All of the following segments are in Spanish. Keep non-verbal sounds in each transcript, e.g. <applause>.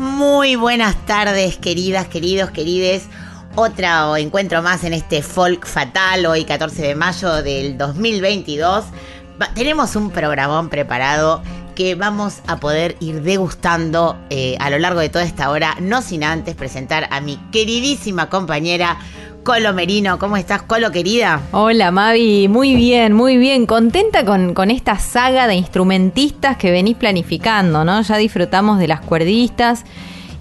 Muy buenas tardes, queridas, queridos, querides. Otro encuentro más en este Folk Fatal, hoy 14 de mayo del 2022. Va- tenemos un programón preparado que vamos a poder ir degustando eh, a lo largo de toda esta hora, no sin antes presentar a mi queridísima compañera Colo Merino. ¿Cómo estás, Colo, querida? Hola Mavi, muy bien, muy bien. Contenta con, con esta saga de instrumentistas que venís planificando, ¿no? Ya disfrutamos de las cuerdistas.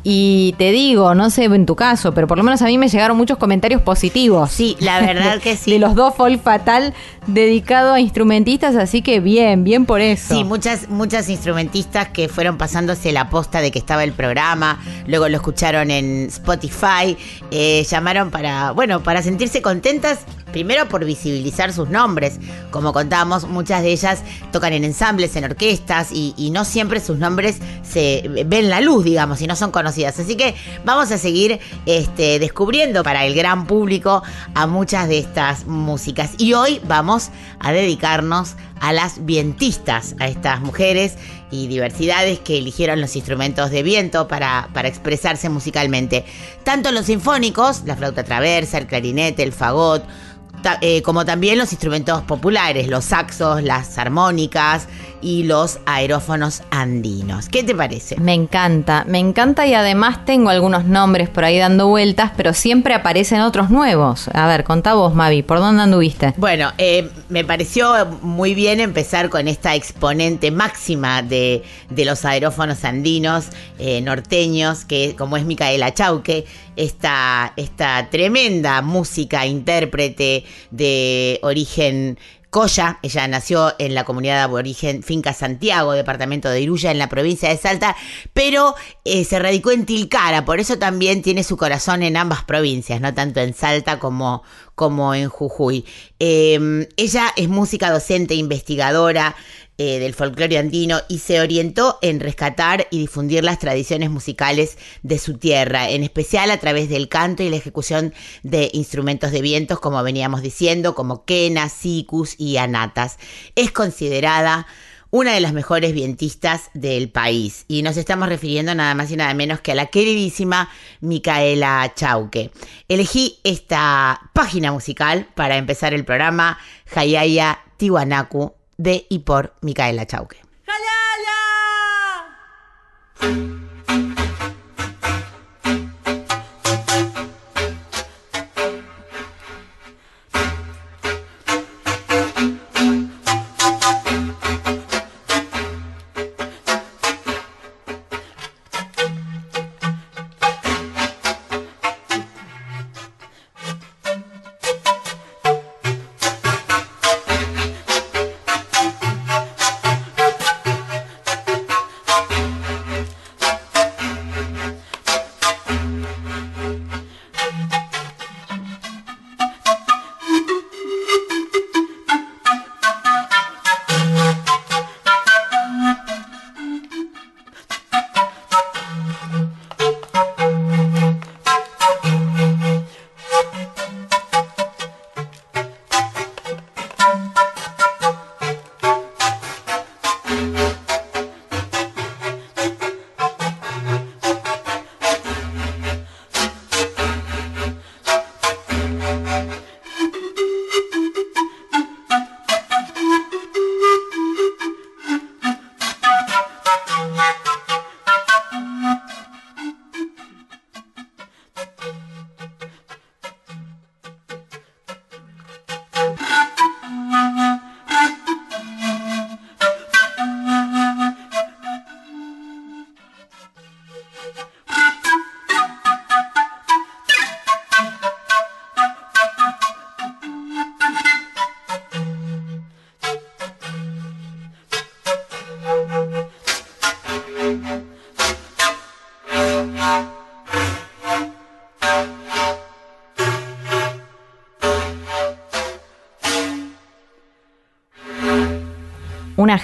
Y te digo, no sé en tu caso, pero por lo menos a mí me llegaron muchos comentarios positivos. Sí, la verdad <laughs> que sí. De los dos Folk Fatal dedicado a instrumentistas, así que bien, bien por eso. Sí, muchas, muchas instrumentistas que fueron pasándose la posta de que estaba el programa, luego lo escucharon en Spotify, eh, llamaron para, bueno, para sentirse contentas, primero por visibilizar sus nombres. Como contábamos, muchas de ellas tocan en ensambles, en orquestas, y, y no siempre sus nombres se ven la luz, digamos, y no son Así que vamos a seguir este, descubriendo para el gran público a muchas de estas músicas. Y hoy vamos a dedicarnos a las vientistas, a estas mujeres y diversidades que eligieron los instrumentos de viento para, para expresarse musicalmente. Tanto los sinfónicos, la flauta traversa, el clarinete, el fagot, ta- eh, como también los instrumentos populares, los saxos, las armónicas y los aerófonos andinos. ¿Qué te parece? Me encanta, me encanta y además tengo algunos nombres por ahí dando vueltas, pero siempre aparecen otros nuevos. A ver, contá vos, Mavi, ¿por dónde anduviste? Bueno, eh, me pareció muy bien empezar con esta exponente máxima de, de los aerófonos andinos, eh, norteños, que como es Micaela Chauque, esta, esta tremenda música, intérprete de origen Coya, ella nació en la comunidad aborigen Finca Santiago, departamento de Iruya, en la provincia de Salta, pero eh, se radicó en Tilcara, por eso también tiene su corazón en ambas provincias, no tanto en Salta como, como en Jujuy. Eh, ella es música docente, investigadora eh, del folclore andino y se orientó en rescatar y difundir las tradiciones musicales de su tierra, en especial a través del canto y la ejecución de instrumentos de vientos, como veníamos diciendo, como quenas, sicus y anatas. Es considerada una de las mejores vientistas del país. Y nos estamos refiriendo nada más y nada menos que a la queridísima Micaela Chauque. Elegí esta página musical para empezar el programa Hayaya Tiwanaku de y por Micaela Chauque.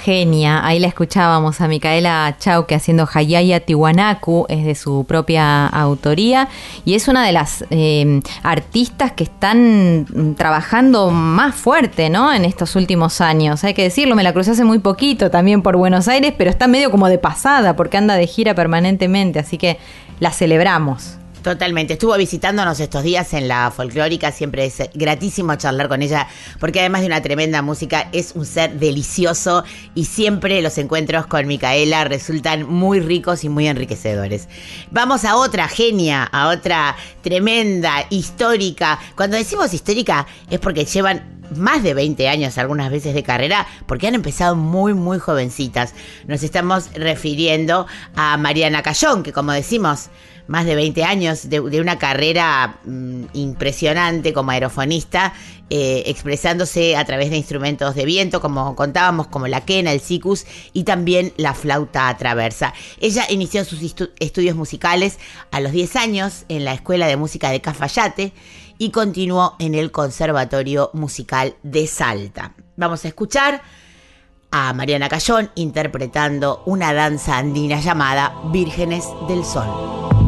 Genia. Ahí la escuchábamos a Micaela Chauque haciendo Hayaya Tiwanaku, es de su propia autoría y es una de las eh, artistas que están trabajando más fuerte, ¿no? En estos últimos años. Hay que decirlo, me la crucé hace muy poquito también por Buenos Aires, pero está medio como de pasada porque anda de gira permanentemente, así que la celebramos. Totalmente. Estuvo visitándonos estos días en la folclórica. Siempre es gratísimo charlar con ella, porque además de una tremenda música, es un ser delicioso y siempre los encuentros con Micaela resultan muy ricos y muy enriquecedores. Vamos a otra genia, a otra tremenda, histórica. Cuando decimos histórica es porque llevan más de 20 años algunas veces de carrera, porque han empezado muy, muy jovencitas. Nos estamos refiriendo a Mariana Cayón, que como decimos, más de 20 años de, una carrera mm, impresionante como aerofonista, eh, expresándose a través de instrumentos de viento, como contábamos, como la quena, el sicus y también la flauta traversa. Ella inició sus estu- estudios musicales a los 10 años en la Escuela de Música de Cafayate y continuó en el Conservatorio Musical de Salta. Vamos a escuchar a Mariana Cayón interpretando una danza andina llamada Vírgenes del Sol.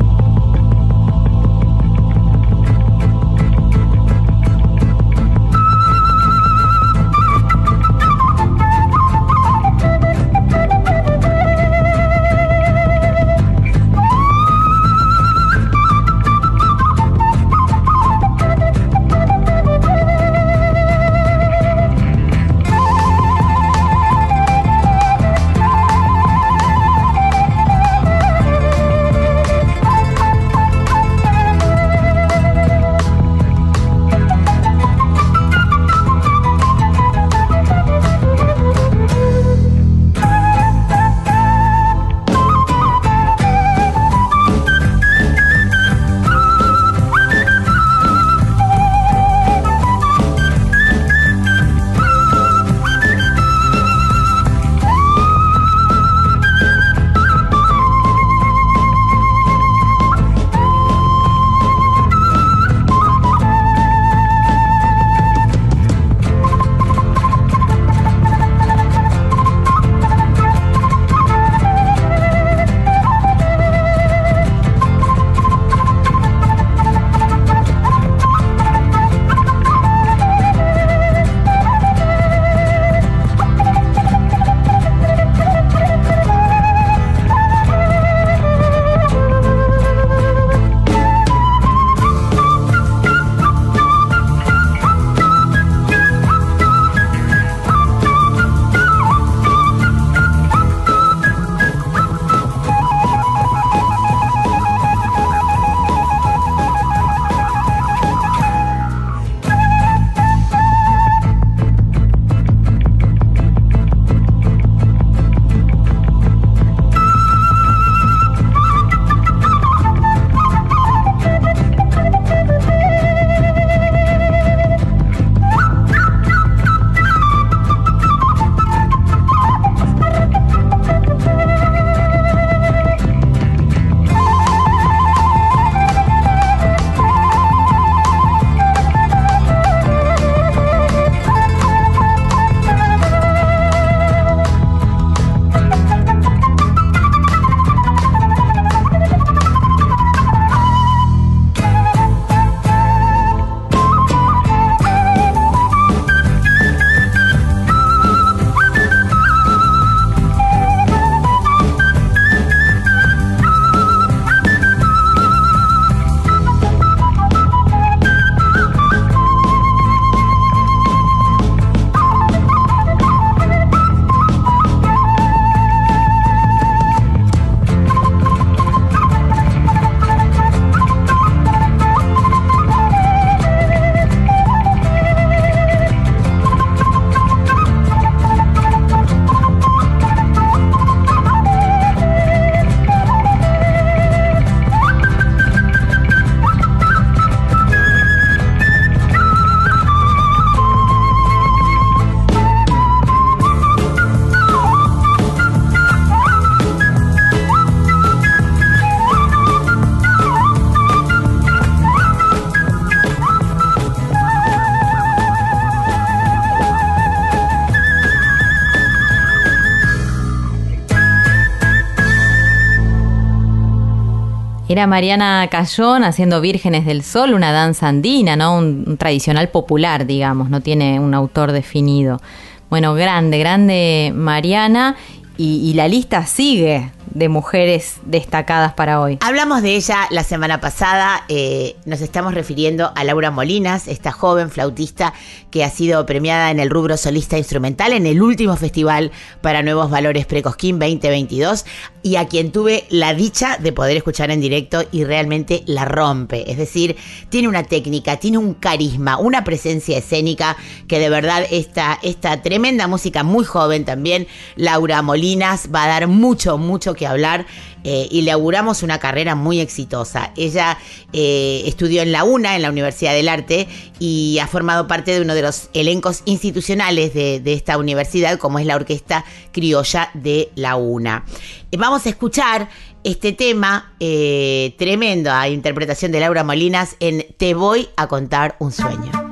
Era Mariana Cayón haciendo Vírgenes del Sol, una danza andina, ¿no? Un, un tradicional popular, digamos, no tiene un autor definido. Bueno, grande, grande Mariana. Y, y la lista sigue de mujeres destacadas para hoy. Hablamos de ella la semana pasada, eh, nos estamos refiriendo a Laura Molinas, esta joven flautista que ha sido premiada en el rubro solista instrumental en el último festival para Nuevos Valores Precosquín 2022 y a quien tuve la dicha de poder escuchar en directo y realmente la rompe. Es decir, tiene una técnica, tiene un carisma, una presencia escénica que de verdad esta, esta tremenda música muy joven también, Laura Molinas, va a dar mucho, mucho que hablar eh, y le auguramos una carrera muy exitosa. Ella eh, estudió en la UNA, en la Universidad del Arte, y ha formado parte de uno de los elencos institucionales de, esta universidad, como es la Orquesta Criolla de la UNA. Eh, vamos a escuchar este tema eh, tremendo a interpretación de Laura Molinas en Te voy a contar un sueño.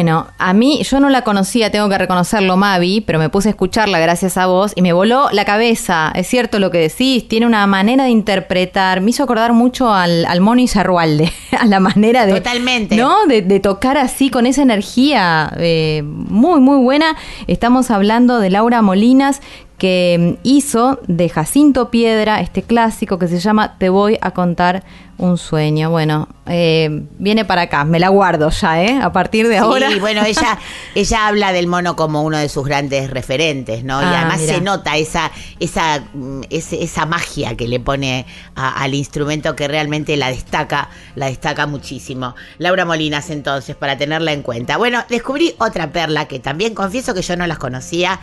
Bueno, a mí yo no la conocía, tengo que reconocerlo, Mavi, pero me puse a escucharla gracias a vos y me voló la cabeza. Es cierto lo que decís, tiene una manera de interpretar, me hizo acordar mucho al, al Mono Izarrualde, <laughs> a la manera de... Totalmente. ¿No? De, de tocar así, con esa energía eh, muy, muy buena. Estamos hablando de Laura Molinas, que mm, hizo de Jacinto Piedra este clásico que se llama Te voy a contar un sueño. Bueno, eh, viene para acá, me la guardo ya, ¿eh? A partir de ahora. Sí, bueno, ella, <laughs> ella habla del mono como uno de sus grandes referentes, ¿no? y Ah, además mira. se nota esa, esa, mm, esa magia que le pone a- al instrumento que realmente la destaca, la destaca muchísimo. Laura Molinas, entonces, para tenerla en cuenta. Bueno, descubrí otra perla que también confieso que yo no las conocía.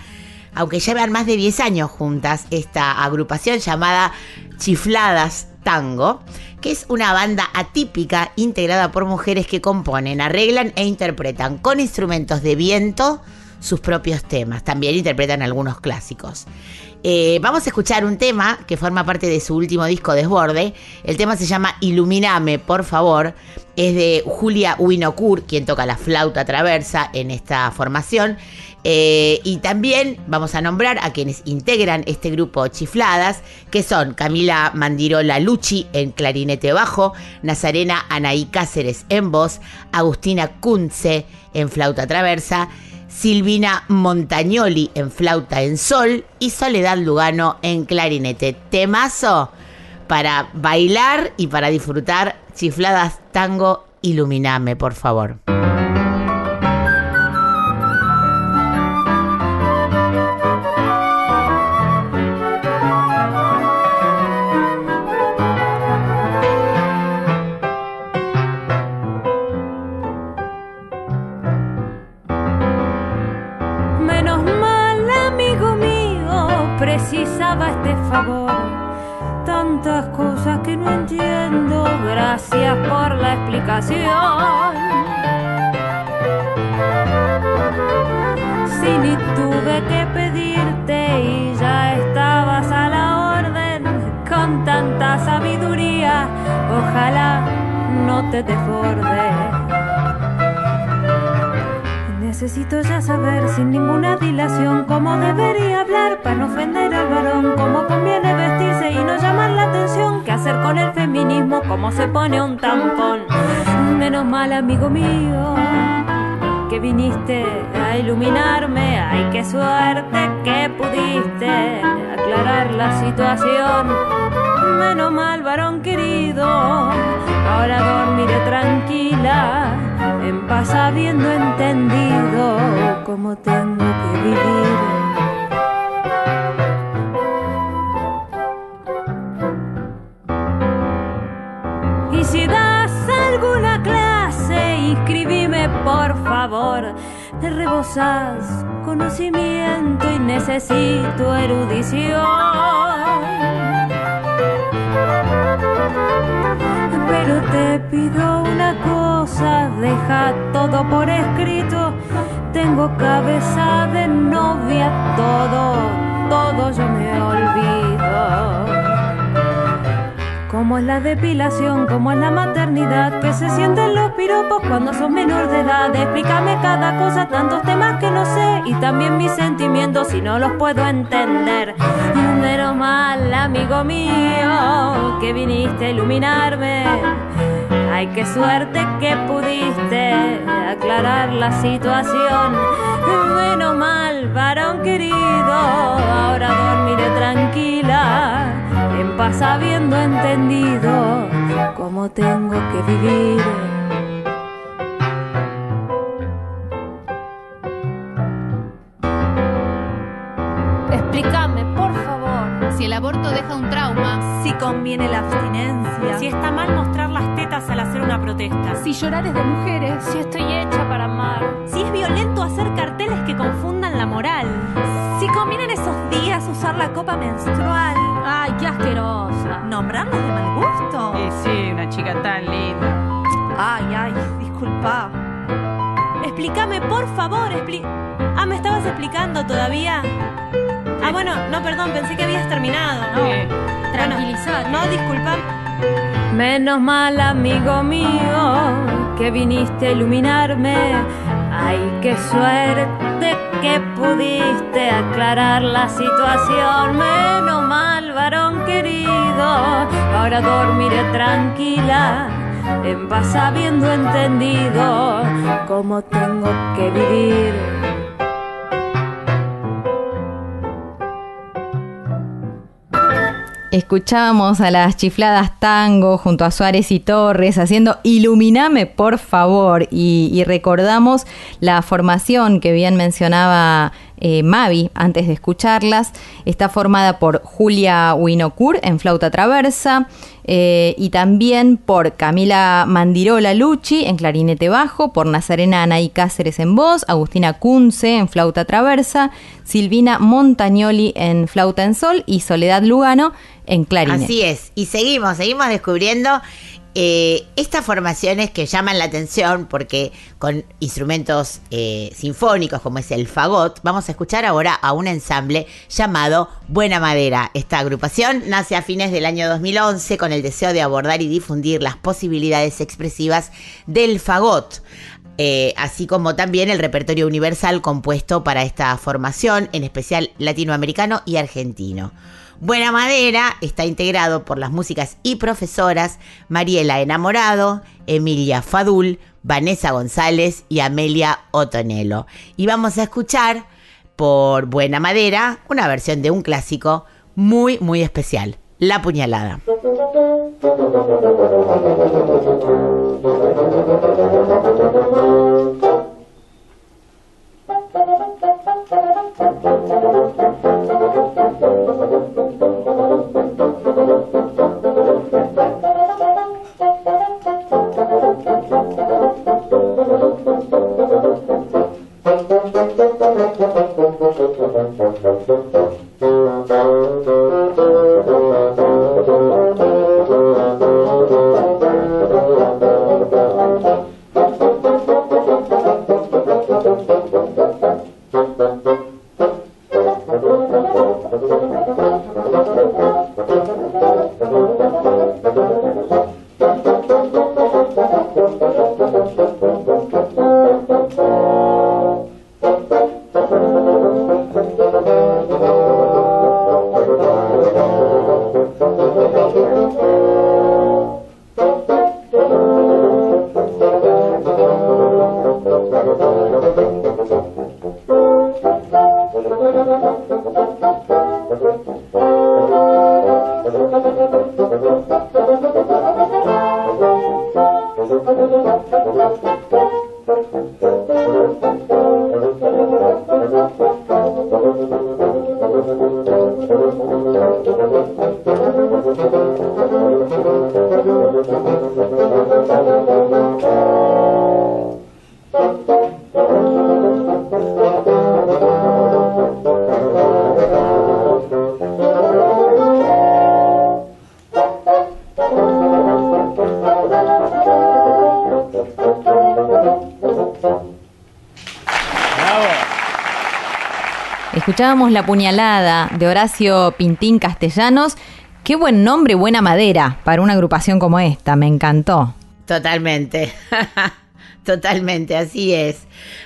Aunque llevan más de 10 años juntas, esta agrupación llamada Chifladas Tango, que es una banda atípica integrada por mujeres que componen, arreglan e interpretan con instrumentos de viento sus propios temas. También interpretan algunos clásicos. Eh, vamos a escuchar un tema que forma parte de su último disco Desborde. El tema se llama Iluminame, por favor. Es de Julia Winokur, quien toca la flauta traversa en esta formación. Eh, y también vamos a nombrar a quienes integran este grupo Chifladas, que son Camila Mandirola Lucci en clarinete bajo, Nazarena Anaí Cáceres en voz, Agustina Kunze en flauta traversa, Silvina Montagnoli en flauta en sol y Soledad Lugano en clarinete. Temazo para bailar y para disfrutar Chifladas Tango Iluminame, por favor. Saber sin ninguna dilación cómo debería hablar para no ofender al varón, cómo conviene vestirse y no llamar la atención, qué hacer con el feminismo, cómo se pone un tampón. Menos mal, amigo mío, que viniste a iluminarme, ay, qué suerte que pudiste aclarar la situación. Menos mal, varón querido, ahora dormiré tranquila, habiendo entendido cómo tengo que vivir. Y si das alguna clase, inscribime por favor. Te rebosas conocimiento y necesito erudición. Pero te pido una cosa, deja todo por escrito. Tengo cabeza de novia, todo, todo yo me olvido. Como es la depilación, como es la maternidad, que se sienten los piropos cuando son menor de edad. Explícame cada cosa, tantos temas que no sé, y también mis sentimientos si no los puedo entender. Menos mal, amigo mío, que viniste a iluminarme. Ay, qué suerte que pudiste aclarar la situación. Menos mal, varón querido, ahora dormiré tranquila, en paz habiendo entendido cómo tengo que vivir. Aborto deja un trauma, Si conviene la abstinencia. Si está mal mostrar las tetas al hacer una protesta. si llorar es de mujeres, Si estoy hecha para amar. Si es violento hacer carteles que confundan la moral. Si conviene en esos días usar la copa menstrual. Ay, qué asquerosa. ¿Nombrarnos de mal gusto? Y sí, una chica tan linda. Ay, ay, disculpa. Explícame, por favor. Expli ah, ¿me estabas explicando todavía? Ah, bueno, no, perdón, pensé que habías terminado. No. Eh, tranquilizate. No, disculpa. Menos mal, amigo mío, que viniste a iluminarme. Ay, qué suerte que pudiste aclarar la situación. Menos mal, varón querido, ahora dormiré tranquila, en paz habiendo entendido cómo tengo que vivir. Escuchábamos a las chifladas tango junto a Suárez y Torres haciendo Iluminame por favor. Y, y recordamos la formación que bien mencionaba eh, Mavi antes de escucharlas. Está formada por Julia Winocur en flauta traversa eh, y también por Camila Mandirola Lucci en clarinete bajo, por Nazarena Anaí Cáceres en voz, Agustina Kunze en flauta traversa, Silvina Montagnoli en flauta en sol y Soledad Lugano en clarinete. Así es. Y seguimos, seguimos descubriendo eh, estas formaciones que llaman la atención porque con instrumentos eh, sinfónicos como es el fagot, vamos a escuchar ahora a un ensamble llamado Buena Madera. Esta agrupación nace a fines del año 2011 con el deseo de abordar y difundir las posibilidades expresivas del fagot. Eh, así como también el repertorio universal compuesto para esta formación, en especial latinoamericano y argentino. Buena Madera está integrado por las músicas y profesoras Mariela Enamorado, Emilia Fadul, Vanessa González y Amelia Otonelo. Y vamos a escuchar por Buena Madera una versión de un clásico muy, muy especial, La Puñalada. <laughs> Thank you. Escuchábamos La Puñalada de Horacio Pintín Castellanos. Qué buen nombre, buena madera para una agrupación como esta, me encantó. Totalmente. <laughs> Totalmente, así es,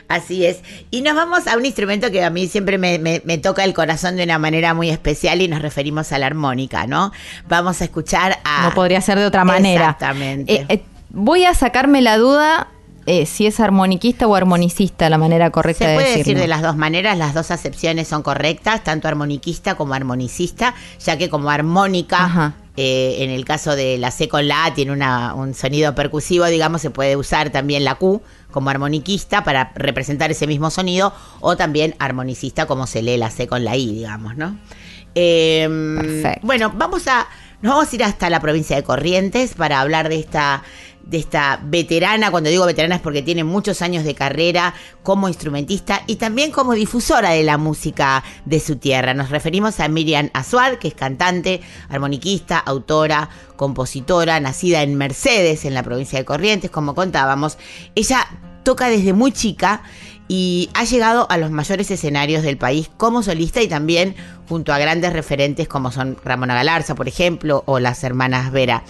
así es. Y nos vamos a un instrumento que a mí siempre me, me, me, toca el corazón de una manera muy especial y nos referimos a la armónica, ¿no? Vamos a escuchar a... No podría ser de otra manera. Exactamente. Eh, eh, voy a sacarme la duda eh, si es armoniquista o armonicista la manera correcta Se de puede decirlo. decir de las dos maneras, las dos acepciones son correctas, tanto armoniquista como armonicista, ya que como armónica, eh, en el caso de la C con la A tiene una, un sonido percusivo, digamos, se puede usar también la Q como armoniquista para representar ese mismo sonido, o también armonicista como se lee la C con la I, digamos, ¿no? Eh, Perfecto. Bueno, vamos a, nos vamos a ir hasta la provincia de Corrientes para hablar de esta de esta veterana, cuando digo veterana es porque tiene muchos años de carrera como instrumentista y también como difusora de la música de su tierra. Nos referimos a Miriam Azuad, que es cantante, armoniquista, autora, compositora, nacida en Mercedes, en la provincia de Corrientes, como contábamos. Ella toca desde muy chica y ha llegado a los mayores escenarios del país como solista y también junto a grandes referentes como son Ramona Galarza, por ejemplo, o las hermanas Vera.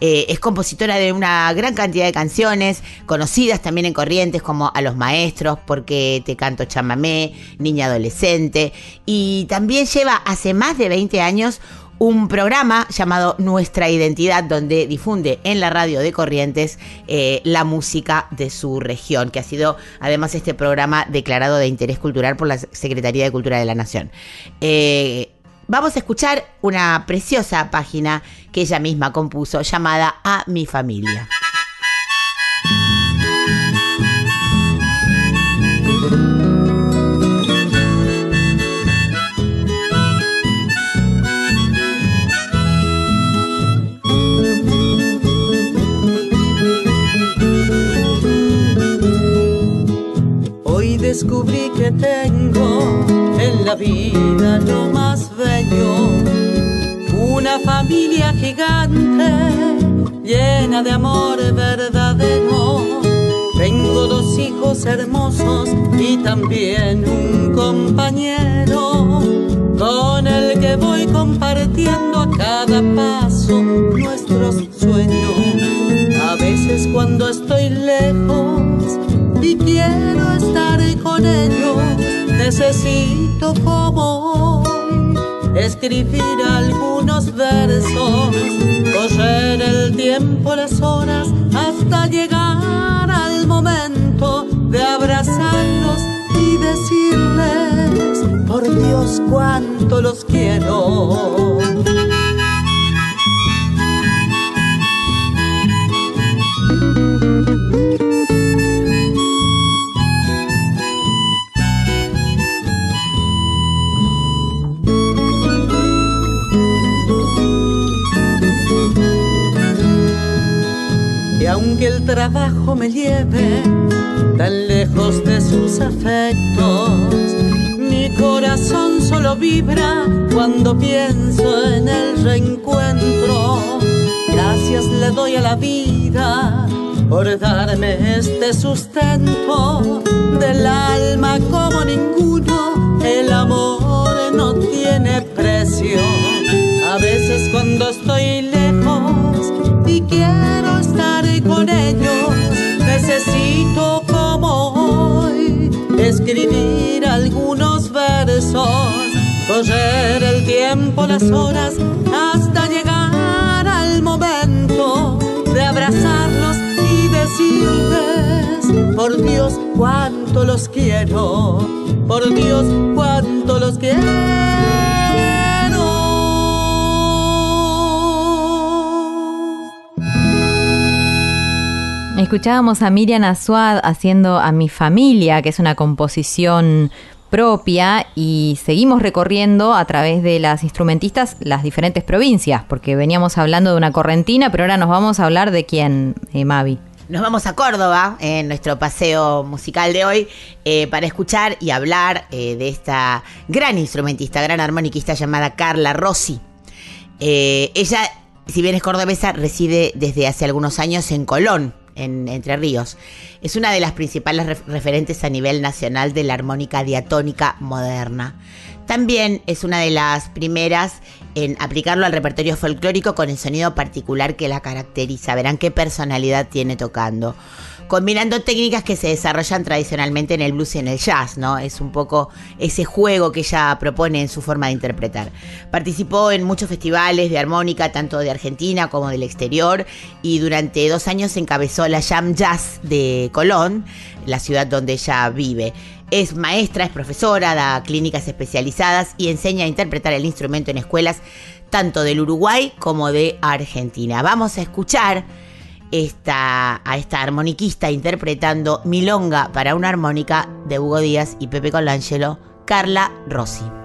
Eh, es compositora de una gran cantidad de canciones, conocidas también en Corrientes como A los Maestros, Porque te canto chamamé, Niña Adolescente, y también lleva hace más de 20 años un programa llamado Nuestra Identidad, donde difunde en la radio de Corrientes eh, la música de su región, que ha sido además este programa declarado de interés cultural por la Secretaría de Cultura de la Nación. Eh, vamos a escuchar una preciosa página que ella misma compuso llamada A mi familia. Descubrí que tengo en la vida lo más bello, una familia gigante llena de amor verdadero. Tengo dos hijos hermosos y también un compañero con el que voy compartiendo a cada paso nuestros sueños. A veces cuando estoy lejos y quiero necesito como hoy escribir algunos versos, correr el tiempo, las horas, hasta llegar al momento de abrazarlos y decirles, por Dios, cuánto los quiero. Trabajo me lleve tan lejos de sus afectos, mi corazón solo vibra cuando pienso en el reencuentro. Gracias le doy a la vida por darme este sustento del alma como ninguno. El amor no tiene precio. A veces cuando estoy lejos necesito como hoy escribir algunos versos, correr el tiempo, las horas, hasta llegar al momento de abrazarlos y decirles, por Dios, cuánto los quiero, por Dios, cuánto los quiero. Escuchábamos a Miriam Azuad haciendo A mi familia, que es una composición propia y seguimos recorriendo a través de las instrumentistas las diferentes provincias, porque veníamos hablando de una correntina, pero ahora nos vamos a hablar de quién, eh, Mavi. Nos vamos a Córdoba en nuestro paseo musical de hoy eh, para escuchar y hablar eh, de esta gran instrumentista, gran armoniquista llamada Carla Rossi. Ella, si bien es cordobesa, reside desde hace algunos años en Colón, en Entre Ríos. Es una de las principales ref- referentes a nivel nacional de la armónica diatónica moderna. También es una de las primeras en aplicarlo al repertorio folclórico con el sonido particular que la caracteriza. Verán qué personalidad tiene tocando. Combinando técnicas que se desarrollan tradicionalmente en el blues y en el jazz, ¿no? Es un poco ese juego que ella propone en su forma de interpretar. Participó en muchos festivales de armónica, tanto de Argentina como del exterior, y durante dos años encabezó la Jam Jazz de Colón, la ciudad donde ella vive. Es maestra, es profesora, da clínicas especializadas y enseña a interpretar el instrumento en escuelas tanto del Uruguay como de Argentina. Vamos a escuchar esta, a esta armoniquista interpretando Milonga para una armónica de Hugo Díaz y Pepe Colangelo, Carla Rossi.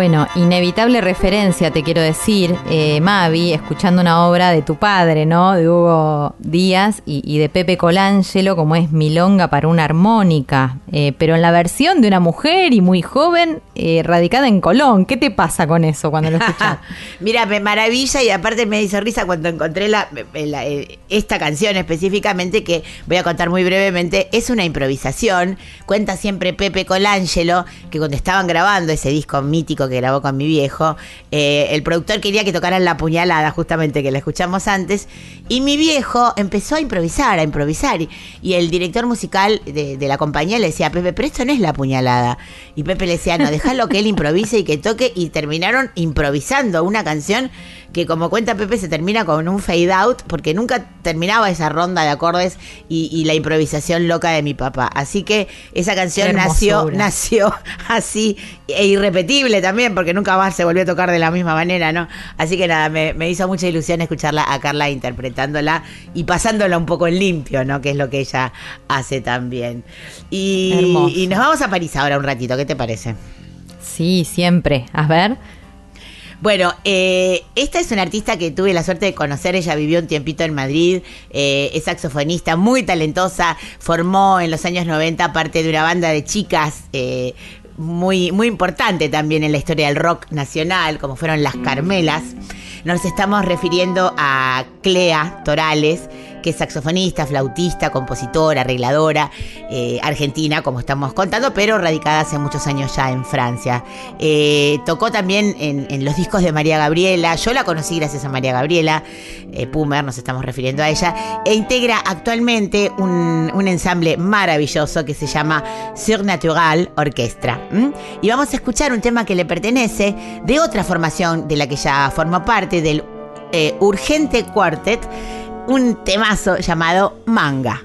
Bueno, inevitable referencia, te quiero decir, eh, Mavi, escuchando una obra de tu padre, ¿no? De Hugo Díaz y, y de Pepe Colangelo, como es Milonga para una armónica, eh, pero en la versión de una mujer y muy joven, eh, radicada en Colón. ¿Qué te pasa con eso cuando lo escuchas? <laughs> Mira, me maravilla y aparte me hizo risa cuando encontré la, eh, esta canción específicamente, que voy a contar muy brevemente, es una improvisación. Cuenta siempre Pepe Colangelo que cuando estaban grabando ese disco mítico que grabó con mi viejo, el productor quería que tocaran la puñalada, justamente que la escuchamos antes, y mi viejo empezó a improvisar, a improvisar. Y, y el director musical de, de la compañía le decía, Pepe, pero esto no es la puñalada. Y Pepe le decía, no, déjalo que él improvise y que toque. Y terminaron improvisando una canción que, como cuenta Pepe, se termina con un fade out, porque nunca terminaba esa ronda de acordes y, y la improvisación loca de mi papá. Así que esa canción nació, nació <laughs> así e irrepetible también, porque nunca más se volvió a tocar de la misma manera, ¿no? Así que nada, me, me hizo mucha ilusión escucharla a Carla interpretándola y pasándola un poco en limpio, ¿no? Que es lo que ella hace también. Y, y nos vamos a París ahora un ratito, ¿qué te parece? Sí, siempre. A ver. Bueno, eh, esta es una artista que tuve la suerte de conocer. Ella vivió un tiempito en Madrid, eh, es saxofonista, muy talentosa. Formó en los años 90 parte de una banda de chicas. eh, muy, muy importante también en la historia del rock nacional, como fueron las Carmelas. Nos estamos refiriendo a Clea Torales, que es saxofonista, flautista, compositora, arregladora, eh, argentina, como estamos contando, pero radicada hace muchos años ya en Francia. Eh, tocó también en, los discos de María Gabriela, yo la conocí gracias a María Gabriela, eh, Pumer, nos estamos refiriendo a ella, e integra actualmente un, ensamble maravilloso que se llama Surnatural Orquestra. ¿m? Y vamos a escuchar un tema que le pertenece de otra formación de la que ya formó parte, del eh, Urgente Quartet, un temazo llamado Manga.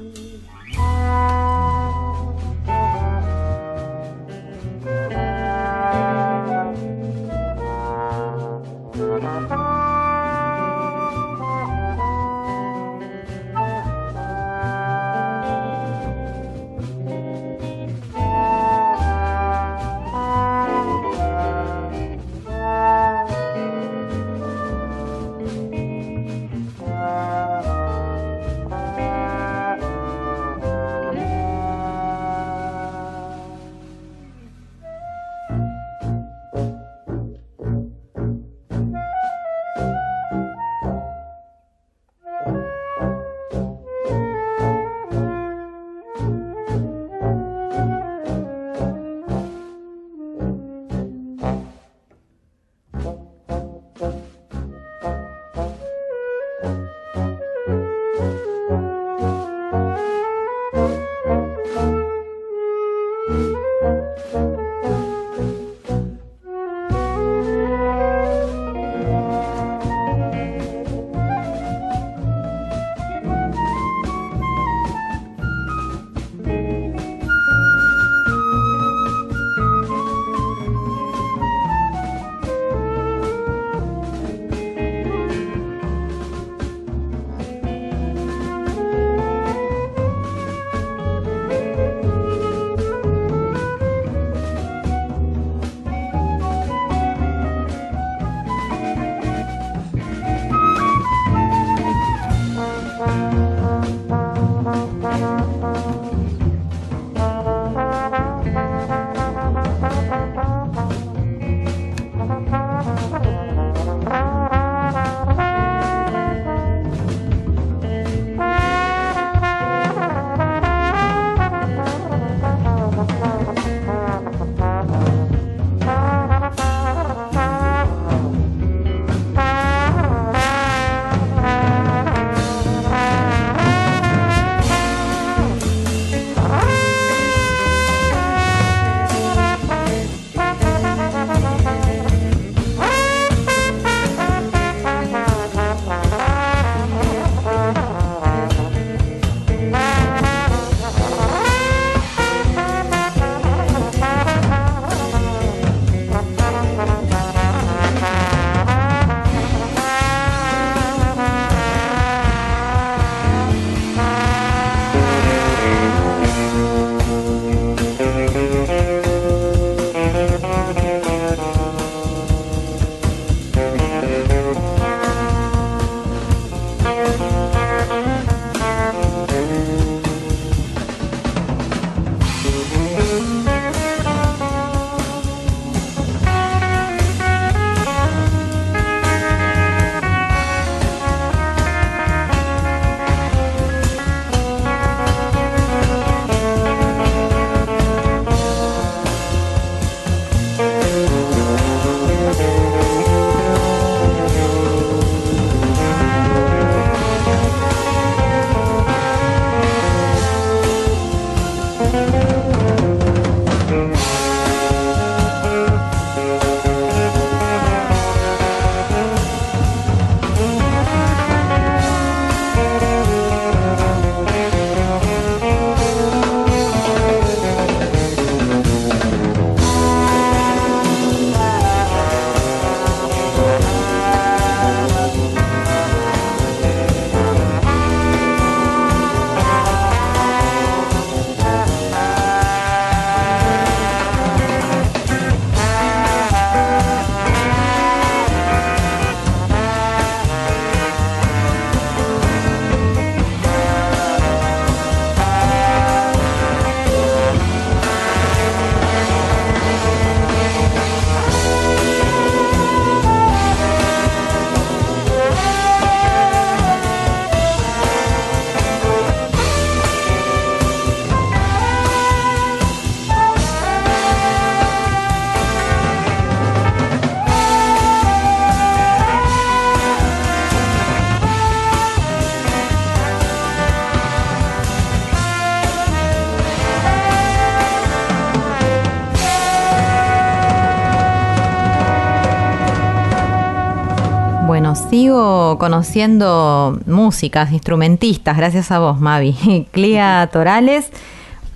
Conociendo músicas, instrumentistas, gracias a vos, Mavi. <laughs> Clea Torales,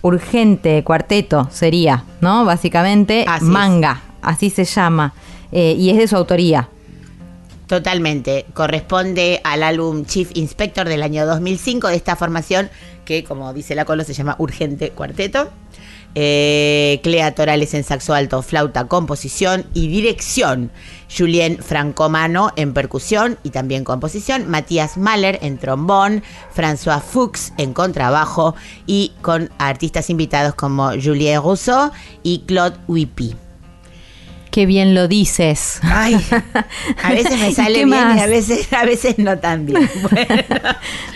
urgente, cuarteto sería, ¿no? Básicamente, Así es. manga, así se llama. Eh, y es de su autoría. Totalmente. Corresponde al álbum Chief Inspector del año 2005 de esta formación que, como dice la Colo, se llama Urgente Cuarteto. Eh, Clea Torales en saxo alto, flauta, composición y dirección. Julien Francomano en percusión y también composición. Matías Mahler en trombón. François Fuchs en contrabajo. Y con artistas invitados como Julien Rousseau y Claude Whippy. Qué bien lo dices. Ay, <laughs> a veces me ¿Y sale bien más? y a veces, a veces no tan bien. <laughs> Bueno,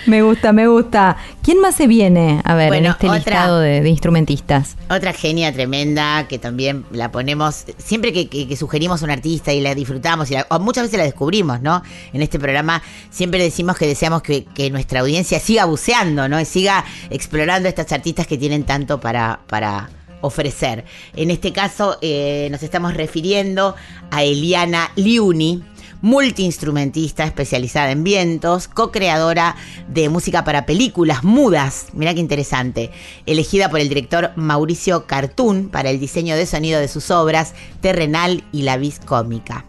Me gusta, me gusta. ¿Quién más se viene? A ver, Bueno, en este otra. listado de, de instrumentistas. otra genia tremenda que también la ponemos, siempre que, que- que sugerimos a un artista y la disfrutamos, y la- o muchas veces la descubrimos, ¿no? En este programa siempre decimos que deseamos que, que nuestra audiencia siga buceando, ¿no? Y siga explorando estas artistas que tienen tanto para... para ofrecer. En este caso eh, nos estamos refiriendo a Eliana Liuni, multiinstrumentista especializada en vientos, co-creadora de música para películas mudas, mira qué interesante, elegida por el director Mauricio Cartún para el diseño de sonido de sus obras Terrenal y La Vis Cómica.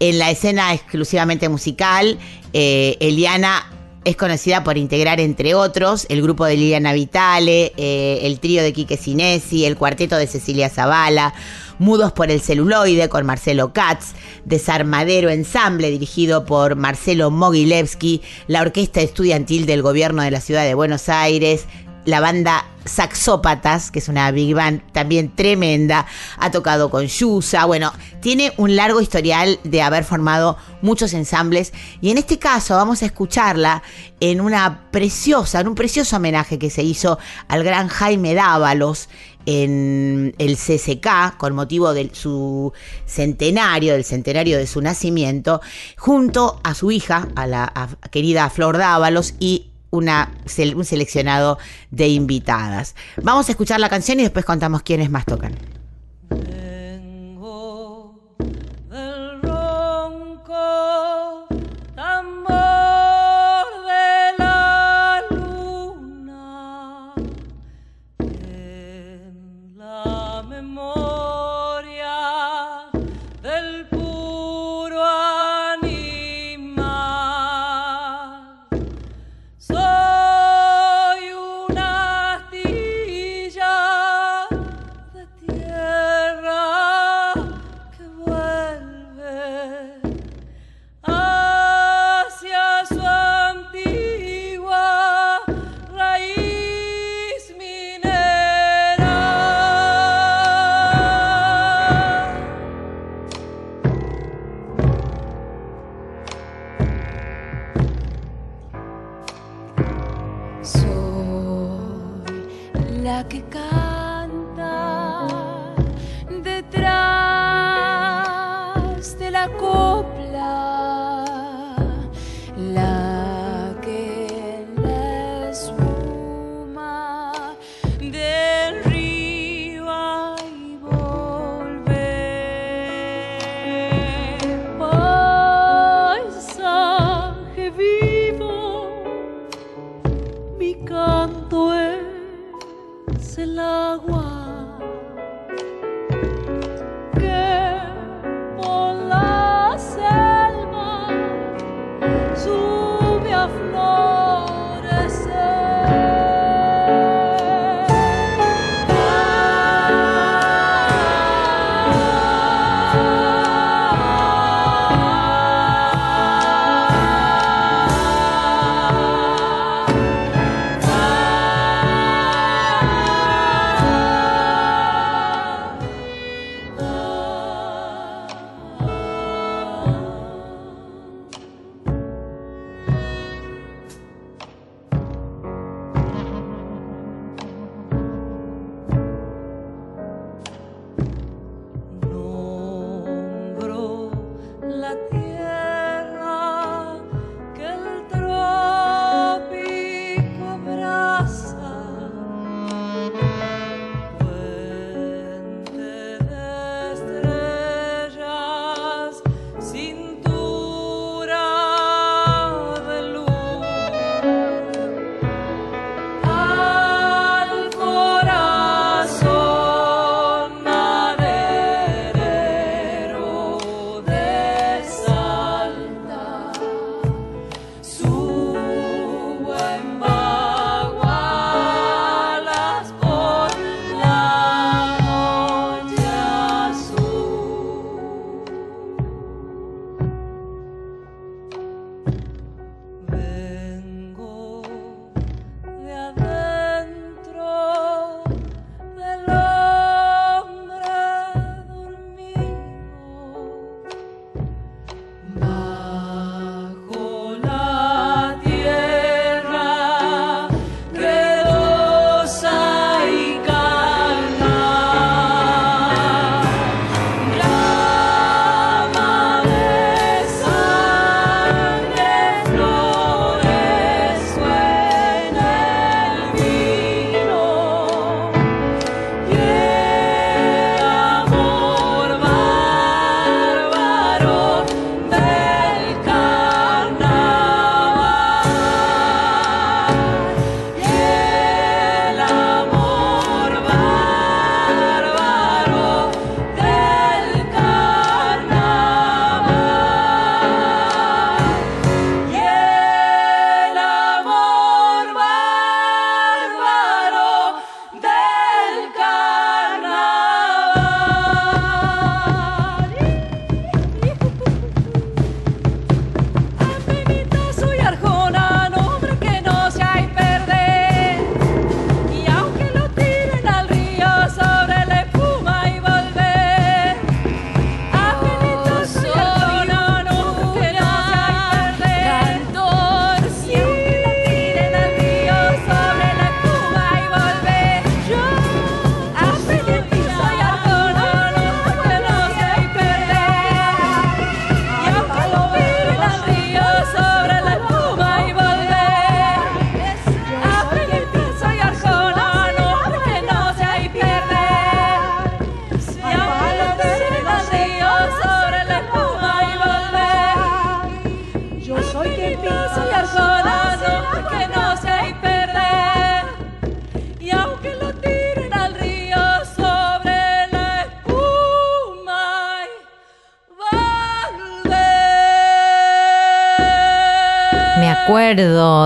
En la escena exclusivamente musical, eh, Eliana es conocida por integrar, entre otros, el grupo de Liliana Vitale, eh, el trío de Quique Sinesi, el cuarteto de Cecilia Zavala, Mudos por el celuloide con Marcelo Katz, Desarmadero Ensamble dirigido por Marcelo Mogilevsky, la orquesta estudiantil del gobierno de la ciudad de Buenos Aires, la banda Saxópatas, que es una big band también tremenda, ha tocado con Yusa, bueno, tiene un largo historial de haber formado muchos ensambles y en este caso vamos a escucharla en una preciosa, en un precioso homenaje que se hizo al gran Jaime Dávalos en el CCK con motivo de su centenario, del centenario de su nacimiento, junto a su hija, a la querida Flor Dávalos y un seleccionado de invitadas. Vamos a escuchar la canción y después contamos quiénes más tocan.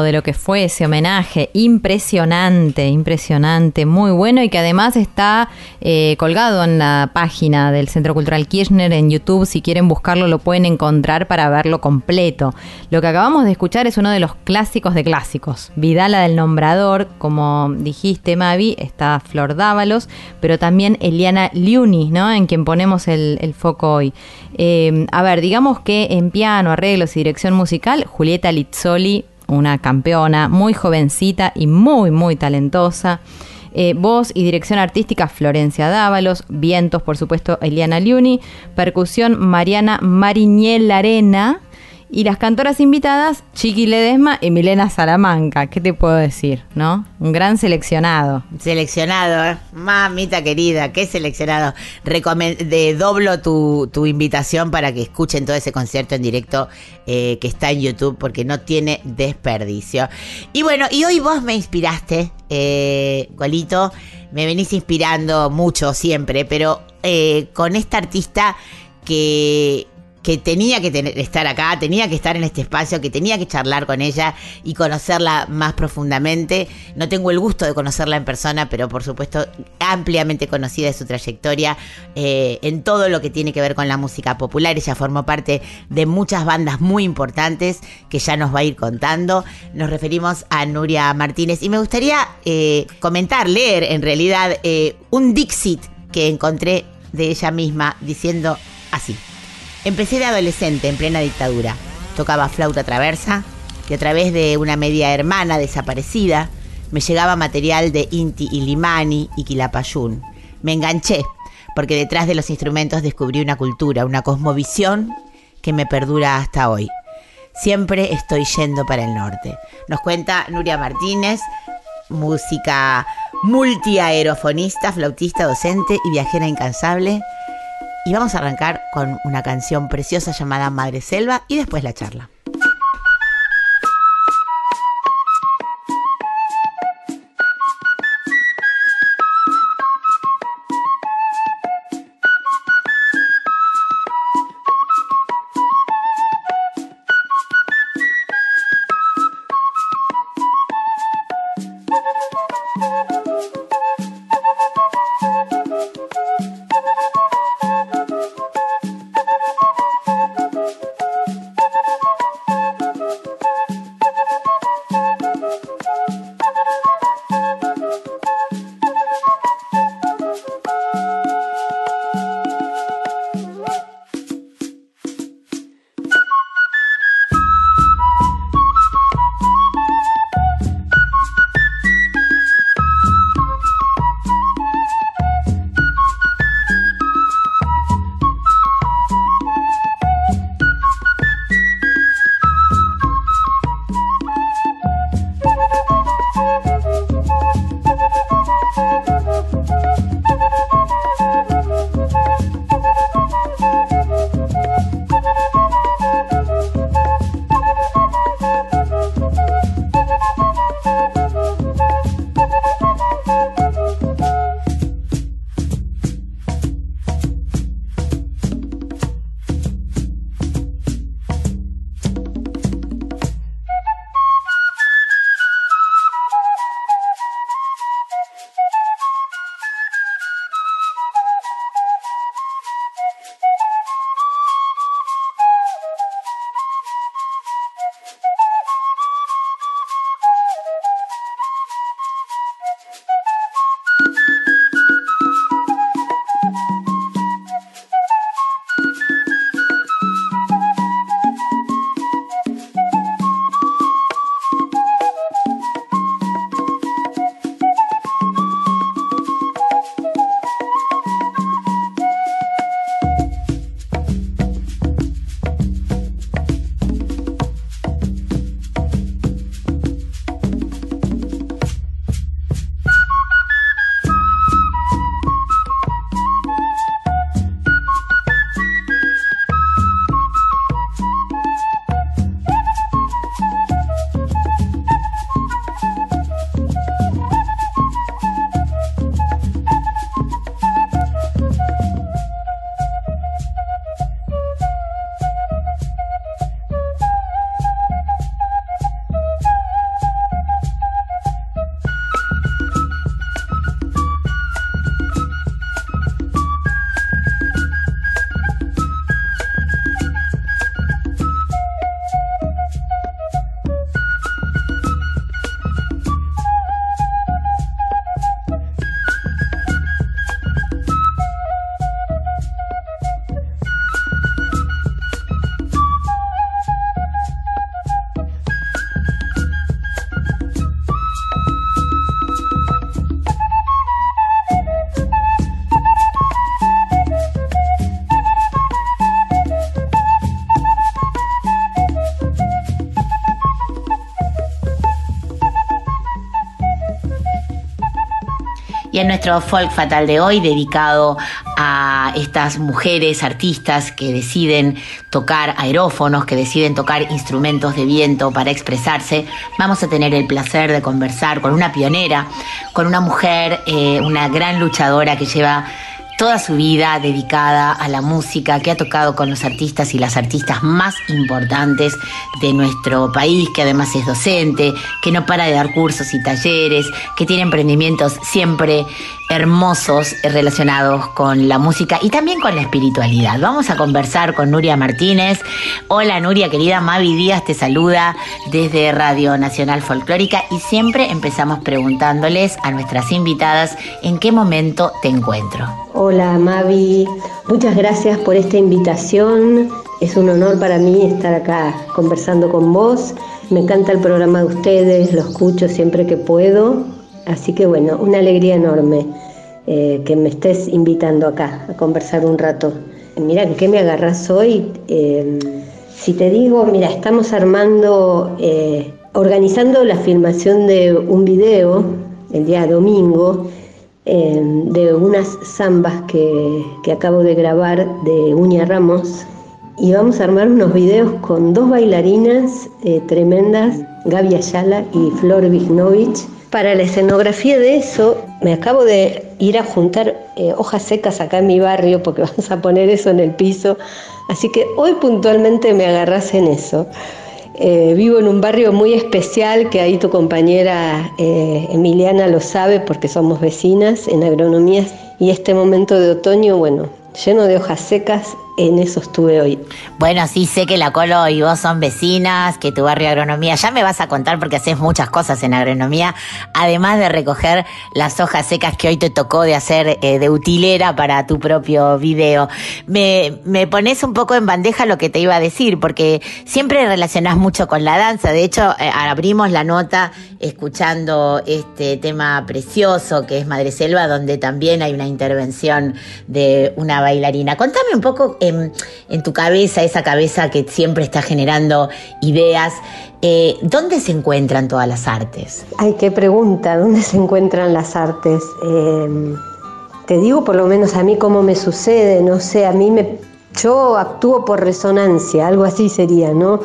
De lo que fue ese homenaje, impresionante, impresionante, muy bueno y que además está eh, colgado en la página del Centro Cultural Kirchner en YouTube. Si quieren buscarlo lo pueden encontrar para verlo completo. Lo que acabamos de escuchar es uno de los clásicos de clásicos. Vidala del Nombrador, como dijiste Mavi, está Flor Dávalos, pero también Eliana Liuni, ¿no? en quien ponemos el, el foco hoy. Eh, a ver, digamos que en piano, arreglos y dirección musical, Julieta Lizzoli, una campeona, muy jovencita y muy, muy talentosa. Eh, voz y dirección artística Florencia Dávalos, vientos por supuesto Eliana Liuni, percusión Mariana Mariñel Arena y las cantoras invitadas Chiqui Ledesma y Milena Salamanca. ¿Qué te puedo decir? ¿No? Un gran seleccionado. Seleccionado, ¿eh? mamita querida, qué seleccionado. De, doblo tu, tu, invitación para que escuchen todo ese concierto en directo eh, que está en YouTube porque no tiene desperdicio. Y bueno, y hoy vos me inspiraste, eh, me venís inspirando mucho siempre, pero eh, con esta artista que que tenía que estar acá, tenía que estar en este espacio, que tenía que charlar con ella y conocerla más profundamente. No tengo el gusto de conocerla en persona, pero por supuesto ampliamente conocida de su trayectoria eh, en todo lo que tiene que ver con la música popular. Ella formó parte de muchas bandas muy importantes que ya nos va a ir contando. Nos referimos a Nuria Martínez y me gustaría eh, comentar, leer en realidad eh, un Dixit que encontré de ella misma diciendo así. Empecé de adolescente en plena dictadura. Tocaba flauta traversa y a través de una media hermana desaparecida me llegaba material de Inti Ilimani y Quilapayún. Me enganché porque detrás de los instrumentos descubrí una cultura, una cosmovisión que me perdura hasta hoy. Siempre estoy yendo para el norte. Nos cuenta Nuria Martínez, música multiaerofonista, flautista, docente y viajera incansable. Y vamos a arrancar con una canción preciosa llamada Madre Selva y después la charla. Y en nuestro folk fatal de hoy, dedicado a estas mujeres artistas que deciden tocar aerófonos, que deciden tocar instrumentos de viento para expresarse, vamos a tener el placer de conversar con una pionera, con una mujer, eh, una gran luchadora que lleva toda su vida dedicada a la música, que ha tocado con los artistas y las artistas más importantes de nuestro país, que además es docente, que no para de dar cursos y talleres, que tiene emprendimientos siempre hermosos relacionados con la música y también con la espiritualidad. Vamos a conversar con Nuria Martínez. Hola Nuria, querida Mavi Díaz te saluda desde Radio Nacional Folclórica y siempre empezamos preguntándoles a nuestras invitadas en qué momento te encuentro. Hola Mavi, muchas gracias por esta invitación. Es un honor para mí estar acá conversando con vos. Me encanta el programa de ustedes, lo escucho siempre que puedo Así que bueno, una alegría enorme eh, que me estés invitando acá a conversar un rato. Mira, ¿en qué me agarras hoy? Eh, si te digo, mira, estamos armando, eh, organizando la filmación de un video el día domingo de unas zambas que, que, acabo de grabar de Uña Ramos y vamos a armar unos videos con dos bailarinas tremendas, Gaby Ayala y Flor Vignovich para la escenografía de eso, me acabo de ir a juntar eh, hojas secas acá en mi barrio porque <laughs> vamos a poner eso en el piso. Así que hoy puntualmente me agarras en eso. Eh, vivo en un barrio muy especial que ahí tu compañera eh, Emiliana lo sabe porque somos vecinas en agronomía y este momento de otoño, bueno, lleno de hojas secas, en eso estuve hoy. Bueno, sí sé que la Colo y vos son vecinas, que tu barrio agronomía, ya me vas a contar porque haces muchas cosas en agronomía, además de recoger las hojas secas que hoy te tocó de hacer eh, de utilera para tu propio video. Me, me pones un poco en bandeja lo que te iba a decir, porque siempre relacionás mucho con la danza. De hecho, eh, abrimos la nota escuchando este tema precioso que es Madre Selva, donde también hay una intervención de una bailarina. Contame un poco en, tu cabeza, esa cabeza que siempre está generando ideas, eh, ¿dónde se encuentran todas las artes? Ay, qué pregunta, ¿dónde se encuentran las artes? Em, te digo por lo menos a mí cómo me sucede, no sé, a mí me... Yo actúo por resonancia, algo así sería, ¿no?